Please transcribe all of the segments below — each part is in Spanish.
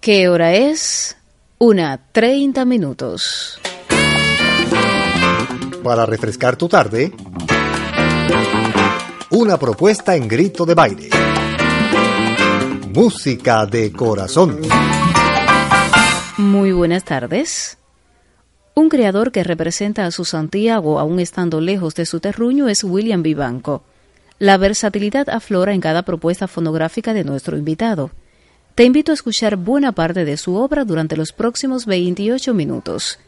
¿Qué hora es? Una 30 minutos. Para refrescar tu tarde, una propuesta en grito de baile. Música de corazón. Muy buenas tardes. Un creador que representa a su Santiago aún estando lejos de su terruño es William Vivanco. La versatilidad aflora en cada propuesta fonográfica de nuestro invitado. Te invito a escuchar buena parte de su obra durante los próximos 28 minutos.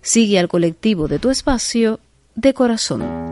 Sigue al colectivo de tu espacio de corazón.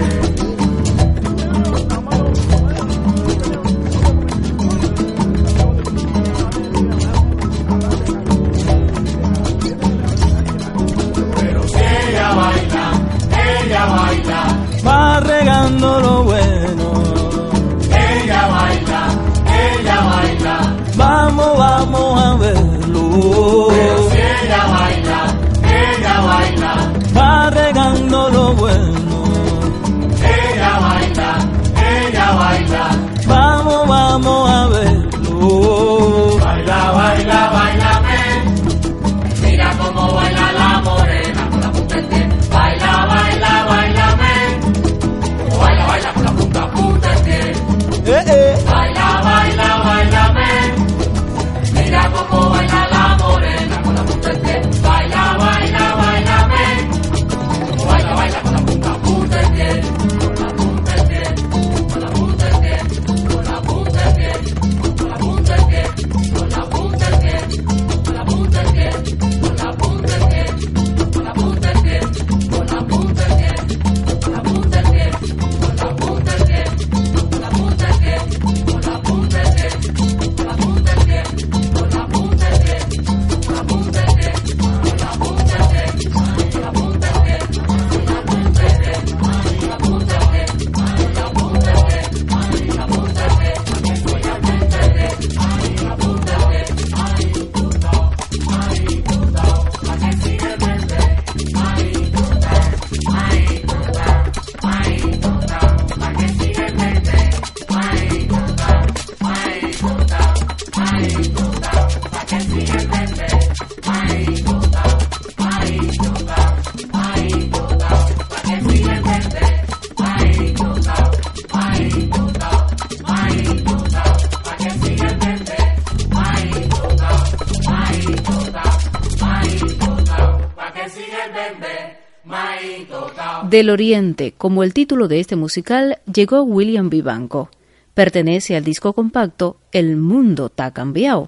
Del Oriente, como el título de este musical, llegó William Vivanco. Pertenece al disco compacto El mundo ta cambiado.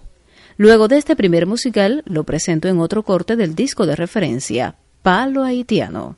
Luego de este primer musical, lo presento en otro corte del disco de referencia, Palo Haitiano.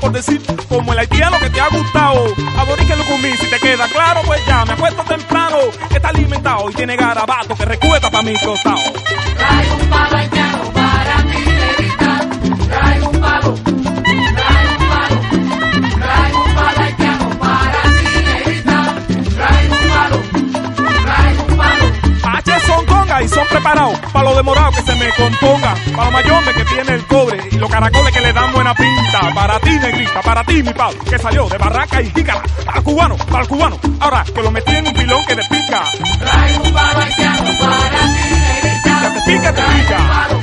Por decir, como el haitiano que te ha gustado. Aborigen Lucumí, si te queda claro, pues ya me acuesto temprano, que está alimentado y tiene garabato que recuesta para mi costado. Trae un palo haitiano para mi negrita, trae un palo, trae un palo, trae un palo haitiano para mi negrita, trae un palo, trae un palo. H son conga y son preparados para lo demorado que se me componga, para lo mayombe que tiene el cobre y los caracoles que le dan buena pinta. Para ti, negrita, para ti, mi palo, que salió de barraca y pícala. Al cubano, para el cubano. Ahora que lo metí en un pilón que te pica. Trae un palo haitiano para ti, negrita. Pica, te pica.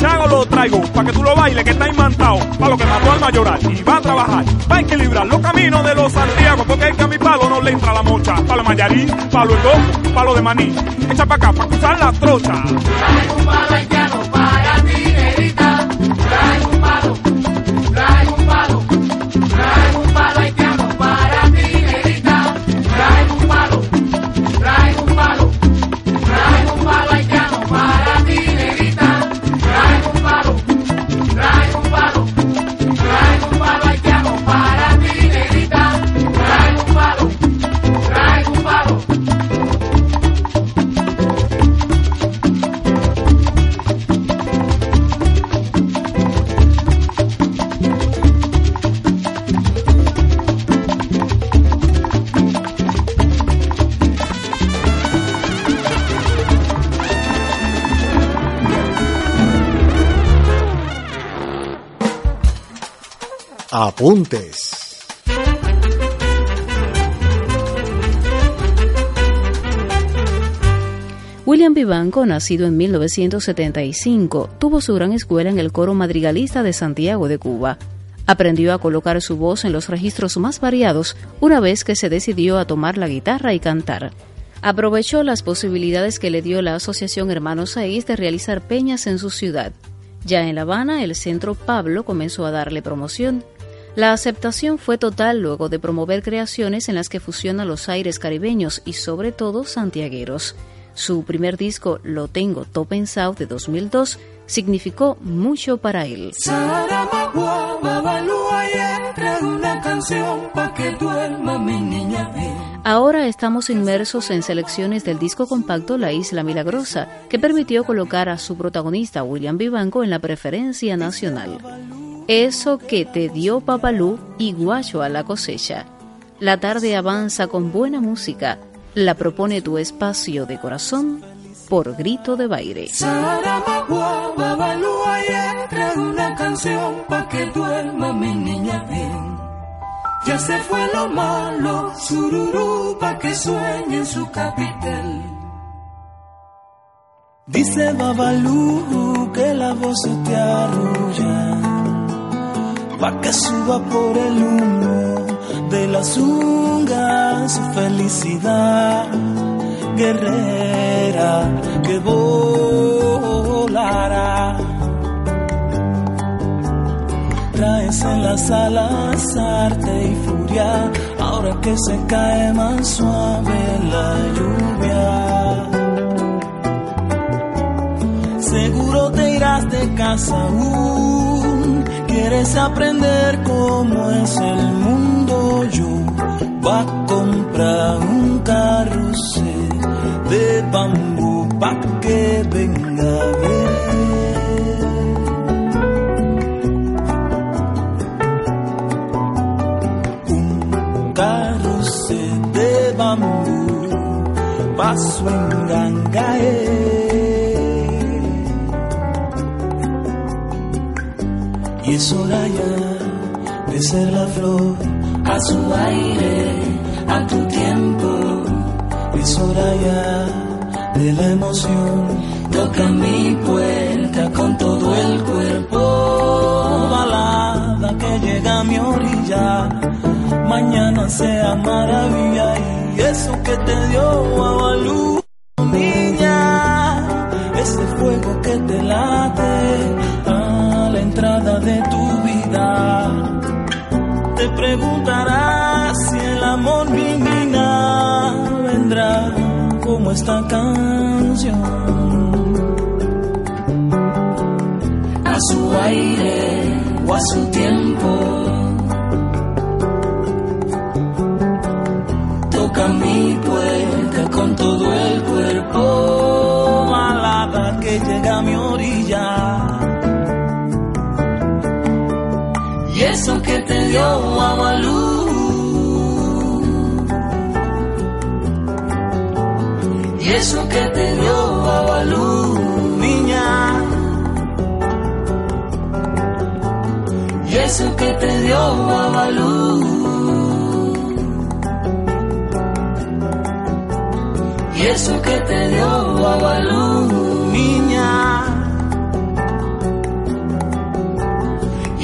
Chago lo traigo, para que tú lo bailes, que está imantado. Para lo que mató al mayoral y va a trabajar. Va a equilibrar los caminos de los Santiago, porque es que no le entra la mocha. Palo mayarí, palo el gojo, palo de maní. Echa para acá, para cruzar la trocha. Trae un palo para ti, negrita. Trae Apuntes. William Vivanco, nacido en 1975, tuvo su gran escuela en el coro madrigalista de Santiago de Cuba. Aprendió a colocar su voz en los registros más variados una vez que se decidió a tomar la guitarra y cantar. Aprovechó las posibilidades que le dio la Asociación Hermanos Saiz de realizar peñas en su ciudad. Ya en La Habana, el Centro Pablo comenzó a darle promoción. La aceptación fue total luego de promover creaciones en las que fusionan los aires caribeños y sobre todo santiagueros. Su primer disco, Lo Tengo Todo Pensado, de 2002, significó mucho para él. Ahora estamos inmersos en selecciones del disco compacto La Isla Milagrosa, que permitió colocar a su protagonista William Vivanco en la preferencia nacional. Eso que te dio Papalú y Guacho a la cosecha. La tarde avanza con buena música. La propone tu espacio de corazón por grito de baile. Saramagua, trae una canción pa' que duerma mi niña bien. Ya se fue lo malo, sururú, pa' que sueñe en su capital. Dice Babalú que la voz se te arrulla, pa' que suba por el humo de las ungas su felicidad guerrera que volará. Traes en las alas arte y furia, ahora que se cae más suave la lluvia. Seguro te irás de casa aún, quieres aprender cómo es el mundo. Yo va a comprar un carrusel de bambú pa' que venga a ver. Carrusel de bambú pa' su Y es hora ya de ser la flor a su aire, a tu tiempo. Es hora ya de la emoción. Toca mi puerta con todo el cuerpo. Balada que llega a mi orilla. Mañana sea maravilla y eso que te dio a luz, preguntarás si el amor mi niña vendrá como esta canción. A su aire o a su tiempo. Eso que te dio Abalú, niña. Y eso que te dio Abalú. Y eso que te dio Abalú, niña.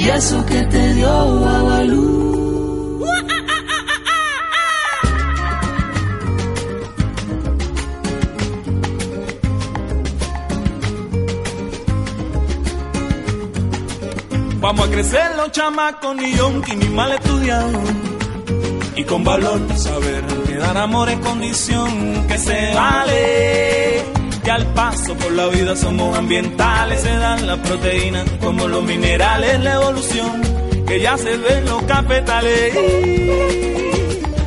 Y eso que te dio Babalú. Vamos a crecer los chamacos ni yonki ni mal estudiados y con valor saber que dar amor es condición que se vale que al paso por la vida somos ambientales, se dan las proteínas como los minerales, la evolución que ya se ve en los cafetales.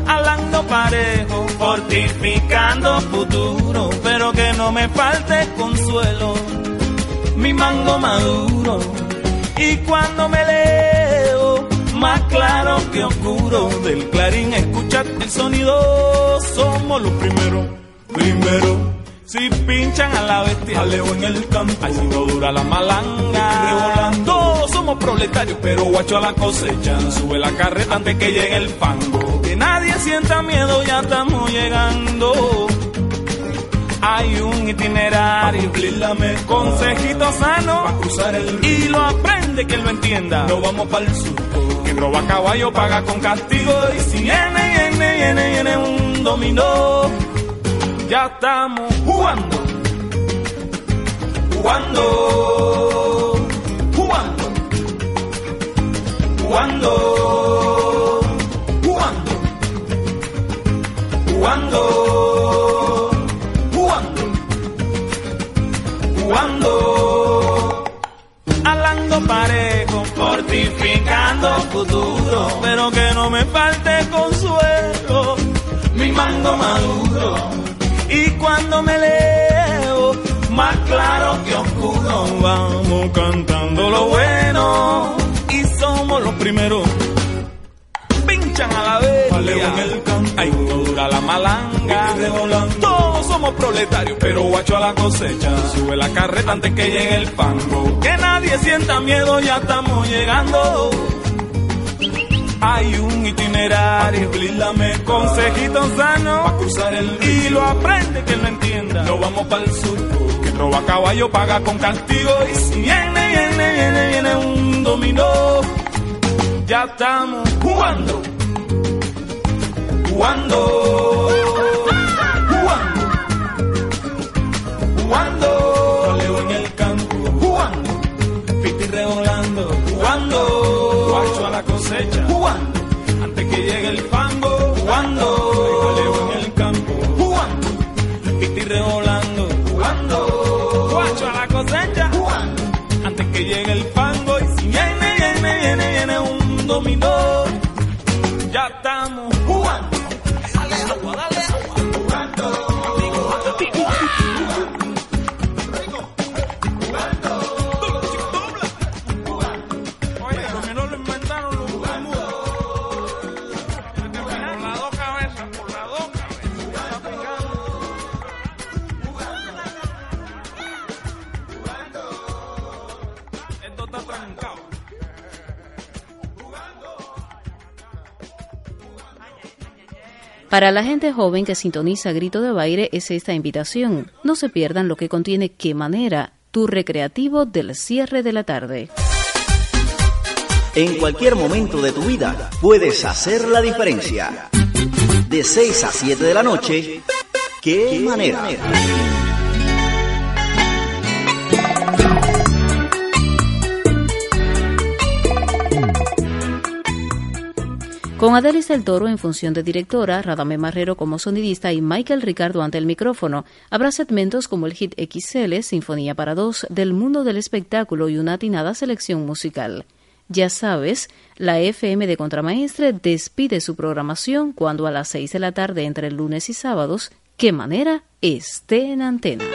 Hablando parejo, fortificando futuro, pero que no me falte consuelo, mi mango maduro. Y cuando me leo, más claro que oscuro, del clarín escuchar el sonido, somos los primeros, primeros. Si pinchan a la bestia, jaleo en el campo. Así no dura la malanga. Revolando. Todos somos proletarios, pero guacho a la cosecha. Sube la carreta antes que llegue el fango. Que nadie sienta miedo, ya estamos llegando. Hay un itinerario, consejito sano, cruzar el y lo aprende quien lo entienda. No vamos para el sur, que roba caballo paga con castigo. Y si viene, viene, viene, viene un dominó ya estamos jugando, jugando, jugando, jugando, jugando, jugando, jugando, jugando, alando parejo, fortificando futuro, pero que no me falte consuelo, mi mango maduro cuando me leo, más claro que oscuro, vamos cantando lo bueno y somos los primeros. Pinchan a la vez, el no dura la malanga, todos somos proletarios, pero guacho a la cosecha. Sube la carreta antes que llegue el fango. Que nadie sienta miedo, ya estamos llegando. Hay un itinerario, blíndame consejitos sanos pa' cruzar el río. Y lo aprende que lo entienda. No vamos para el sur, que roba caballo paga con castigo. Y si viene, viene, viene, viene un dominó, ya estamos jugando, jugando, jugando, jugando. Jaleo en el campo, jugando, piti revolando, jugando, a la cosecha, jugando, antes que llegue el fango, Para la gente joven que sintoniza Grito de Baile es esta invitación. No se pierdan lo que contiene Qué manera, tu recreativo del cierre de la tarde. En cualquier momento de tu vida puedes hacer la diferencia. De 6 a 7 de la noche, ¿qué, manera? Con Adelis del Toro en función de directora, Radame Marrero como sonidista y Michael Ricardo ante el micrófono, habrá segmentos como el hit XL, Sinfonía para dos, del mundo del espectáculo y una atinada selección musical. Ya sabes, la FM de Contramaestre despide su programación cuando a las 6 de la tarde entre lunes y sábados, qué manera, esté en antena.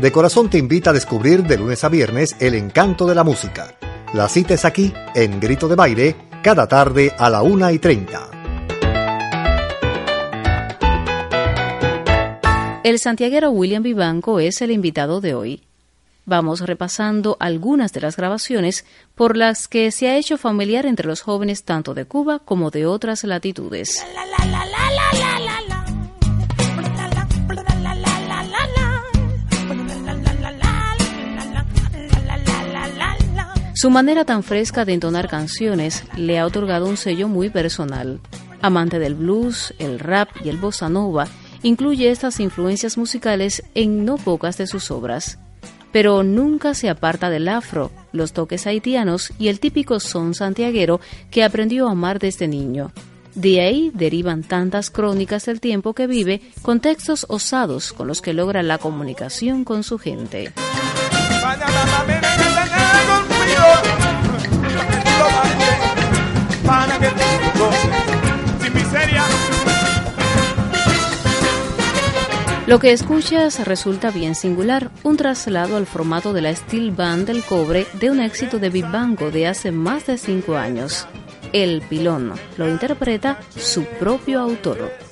De corazón te invita a descubrir de lunes a viernes el encanto de la música. La cita es aquí, en Grito de Baile, cada tarde a la una y treinta. El santiaguero William Vivanco es el invitado de hoy. Vamos repasando algunas de las grabaciones por las que se ha hecho familiar entre los jóvenes tanto de Cuba como de otras latitudes. Su manera tan fresca de entonar canciones le ha otorgado un sello muy personal. Amante del blues, el rap y el bossa nova, incluye estas influencias musicales en no pocas de sus obras. Pero nunca se aparta del afro, los toques haitianos y el típico son santiaguero que aprendió a amar desde niño. De ahí derivan tantas crónicas del tiempo que vive con textos osados con los que logra la comunicación con su gente. Que. Lo que escuchas resulta bien singular, un traslado al formato de la Steel Band del cobre de un éxito de Big Bango de hace más de cinco años. El Pilón lo interpreta su propio autor.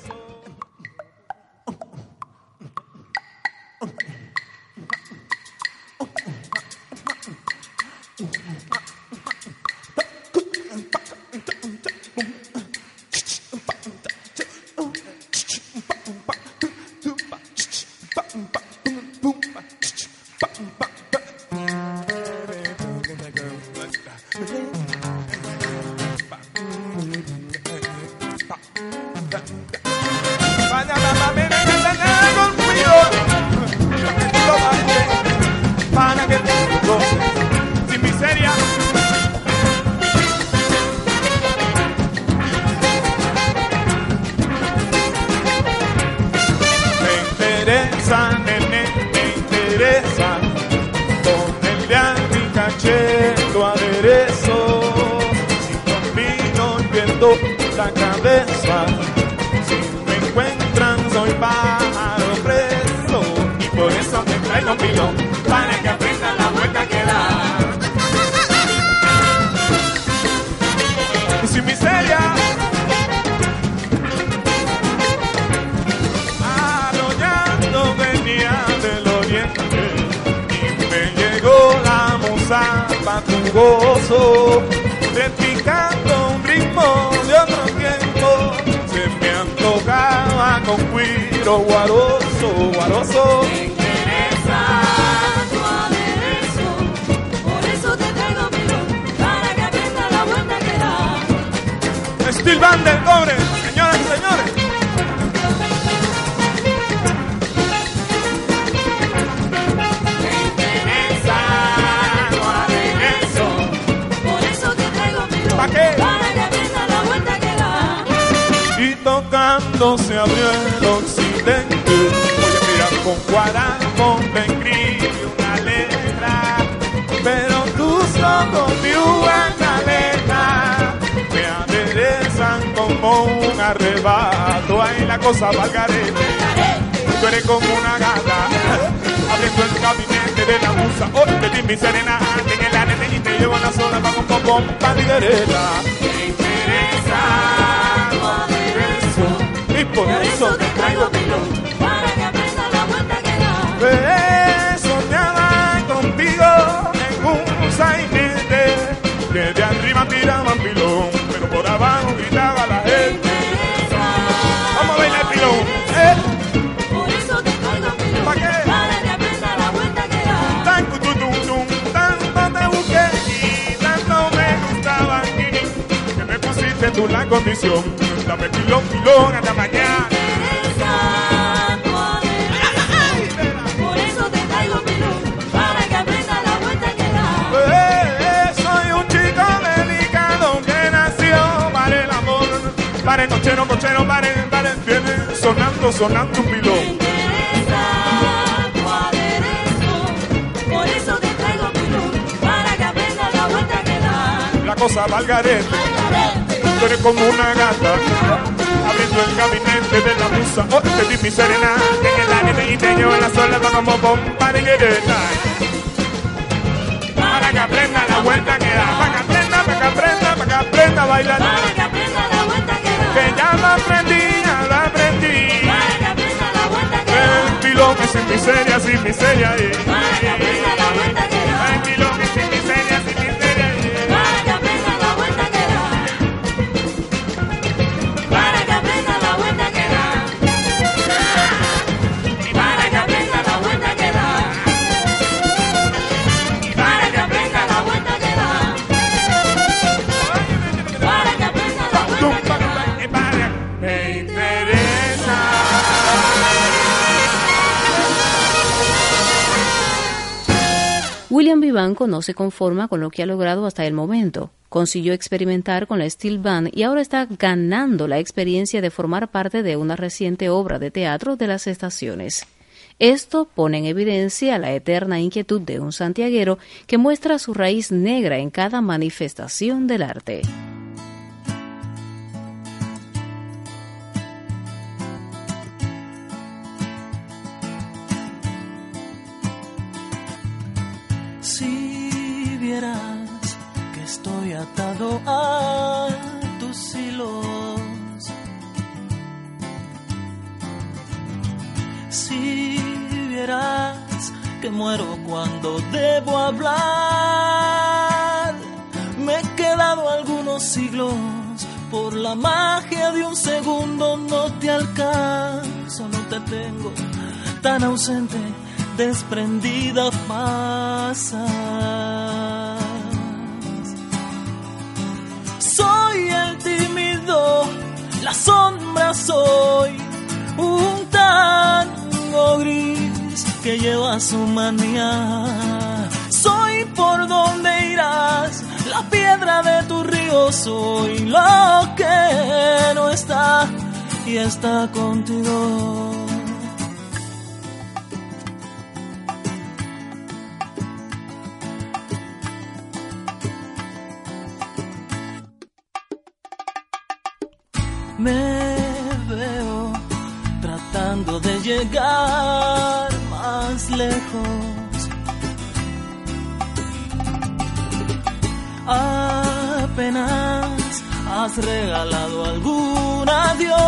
Tu gozo, replicando un ritmo de otro tiempo. Se me antojaba con cuiro guaroso, guaroso. Me interesa tu aderezo, por eso te traigo mi para que aprenda la vuelta que da. Steel Band del Cobre, tocando se abrió el occidente. Oye, mira, con guarapo te escribe una letra, pero tus ojos mi buena letra me aderezan como un arrebato. Ahí la cosa valgarete. Tú eres como una gata, abriendo el gabinete de la musa. Hoy te di mi serenata en el arete y te llevo a la zona para un popón pa' lidereta. Me interesa y por Por eso eso te traigo mi para que aprenda la vuelta que da. Ve, soñaba contigo en un sainete que de arriba tiraban pilón, pero por abajo gritaba la gente. Vamos a bailar pilón, eh. Por eso te traigo mi ¿Pa qué? para que aprenda la vuelta que da. Tan cututum, tanto te busqué y tanto me gustaba aquí que me pusiste tú la condición. Dame pilón, pilón hasta mañana. Por eso te traigo mi para que aprenda la vuelta que da. Eh, soy un chico delicado que nació para el amor. Para el cochero, cochero, para el, para el, viene sonando, sonando un pilón. Interesa tu aderezo, por eso te traigo mi para que aprenda la vuelta que da. La cosa valgarete, como una gata. Abriendo el gabinete de la musa, oh, te di mi serenata en el anime y te llevo en la sola como bomba de. Para que aprenda la vuelta que da, para que aprenda, para que aprenda, para que aprenda a bailar. Para que aprenda la vuelta que da. Que ya lo aprendí, ya lo aprendí. Para que aprenda la vuelta que da. El pilón es sin miseria, sin miseria. eh. No se conforma con lo que ha logrado hasta el momento. Consiguió experimentar con la Steel Band y ahora está ganando la experiencia de formar parte de una reciente obra de teatro de las estaciones. Esto pone en evidencia la eterna inquietud de un santiaguero que muestra su raíz negra en cada manifestación del arte. Si vieras que estoy atado a tus hilos. Si vieras que muero cuando debo hablar. Me he quedado algunos siglos por la magia de un segundo. No te alcanzo, no te tengo tan ausente, desprendida pasas. Soy el tímido, la sombra soy, un tango gris que lleva su manía. Soy por donde irás, la piedra de tu río, soy lo que no está y está contigo. Me veo tratando de llegar más lejos. Apenas has regalado algún adiós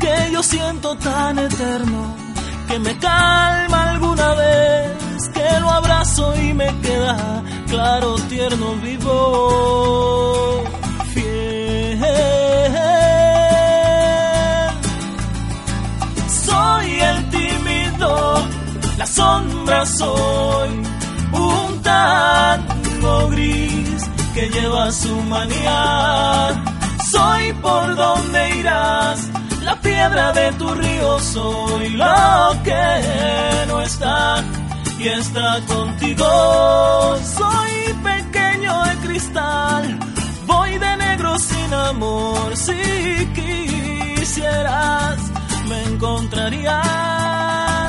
que yo siento tan eterno que me calma alguna vez que lo abrazo y me queda claro, tierno, vivo, sombra soy, un tango gris que lleva su manía. Soy por donde irás la piedra de tu río soy lo que no está y está contigo. Soy pequeño de cristal, voy de negro sin amor. Si quisieras, me encontrarías.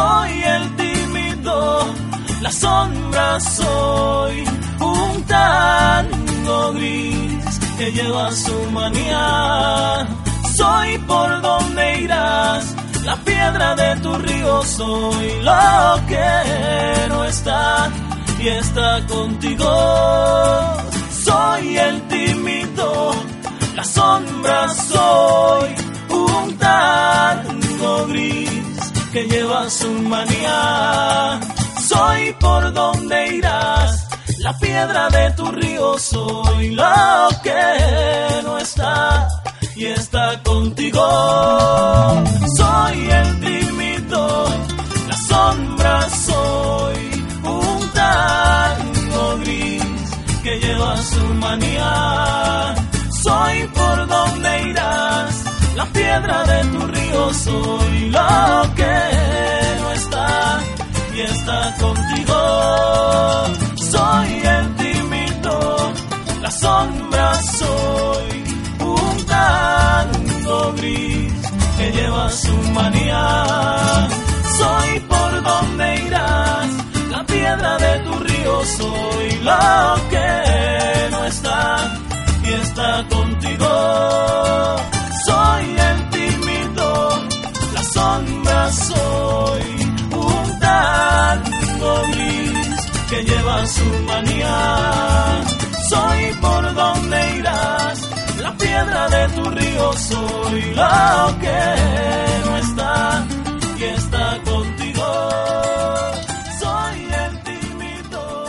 Soy el tímido, la sombra soy, un tango gris que lleva su manía soy por donde irás, la piedra de tu río soy, lo que no está y está contigo. Soy el tímido, la sombra soy, un tango gris que lleva su manía. Soy por donde irás, la piedra de tu río soy, lo que no está y está contigo. Soy el tímido, la sombra soy, un tango gris que lleva su manía. Soy por donde irás, la piedra de tu río soy, lo que no está y está contigo. Soy el tímido, la sombra soy gris que lleva su manía. Soy por donde irás, la piedra de tu río soy, lo que no está y está contigo. Soy el tímido, soy, un tango gris que lleva su manía. Soy por donde irás la piedra de tu río soy, lo que no está y está contigo. Soy el tímido,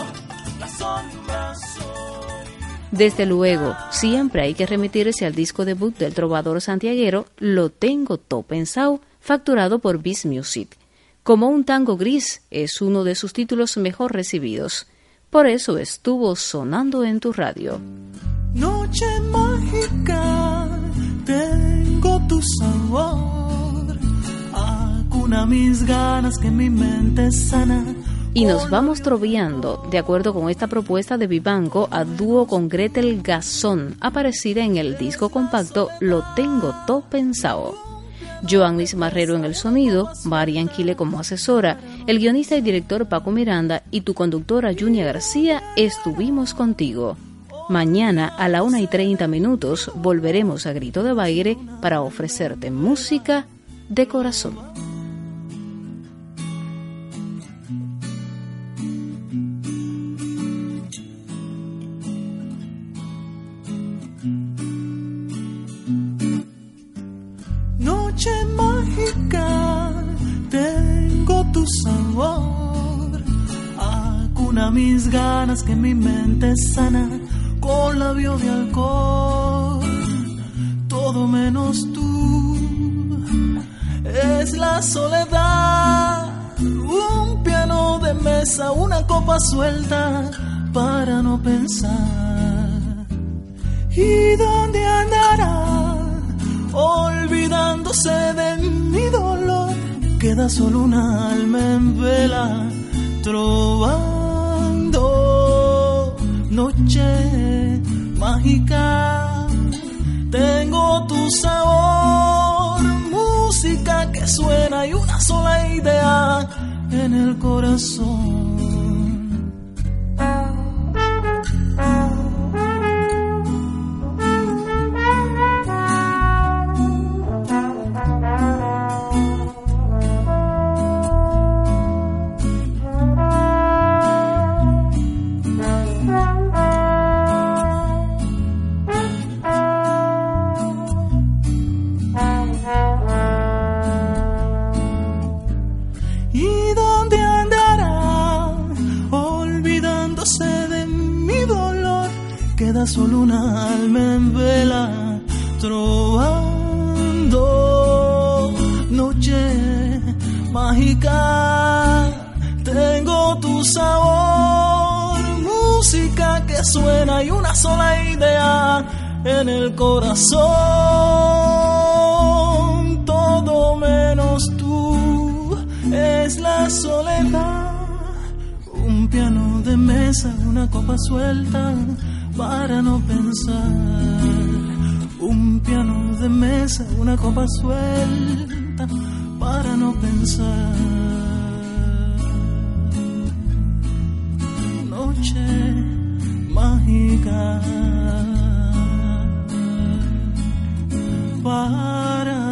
la sombra soy. Desde luego, siempre hay que remitirse al disco debut del trovador santiaguero Lo tengo todo pensado, facturado por Biz Music. Como un tango gris es uno de sus títulos mejor recibidos. Por eso estuvo sonando en tu radio. Noche mágica, tengo tu sabor. Acuna mis ganas que mi mente sana. Y nos vamos troviando, de acuerdo con esta propuesta de Vivanco, a dúo con Gretel Gazón, aparecida en el disco compacto Lo Tengo Todo Pensado. Joannis Marrero en el sonido, Marian Quile como asesora, el guionista y director Paco Miranda y tu conductora Junia García estuvimos contigo. Mañana a la una y 30 minutos volveremos a Grito de Baile para ofrecerte música de corazón. Que mi mente sana con labio de alcohol, todo menos tú. Es la soledad, un piano de mesa, una copa suelta para no pensar. ¿Y dónde andará? Olvidándose de mi dolor, queda solo un alma en vela, trovando noche mágica. Tengo tu sabor, música que suena y una sola idea en el corazón. Solo una alma en vela, trovando noche mágica. Tengo tu sabor, música que suena y una sola idea en el corazón. Todo menos tú es la soledad. Un piano de mesa, una copa suelta para no pensar. Un piano de mesa, una copa suelta para no pensar. Noche mágica para